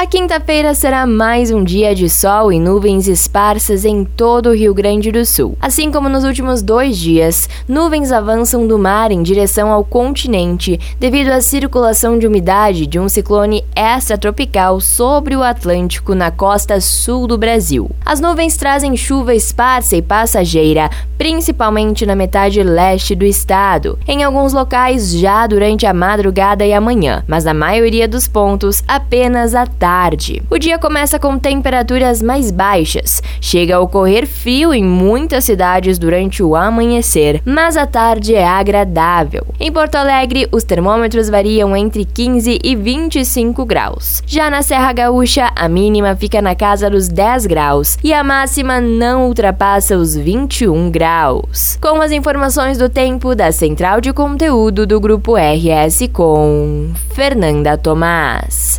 A quinta-feira será mais um dia de sol e nuvens esparsas em todo o Rio Grande do Sul. Assim como nos últimos dois dias, nuvens avançam do mar em direção ao continente devido à circulação de umidade de um ciclone extratropical sobre o Atlântico na costa sul do Brasil. As nuvens trazem chuva esparsa e passageira, principalmente na metade leste do estado, em alguns locais já durante a madrugada e amanhã, mas na maioria dos pontos apenas à tarde tarde. O dia começa com temperaturas mais baixas, chega a ocorrer frio em muitas cidades durante o amanhecer, mas a tarde é agradável. Em Porto Alegre, os termômetros variam entre 15 e 25 graus. Já na Serra Gaúcha, a mínima fica na casa dos 10 graus e a máxima não ultrapassa os 21 graus. Com as informações do tempo da Central de Conteúdo do Grupo RS com Fernanda Tomás.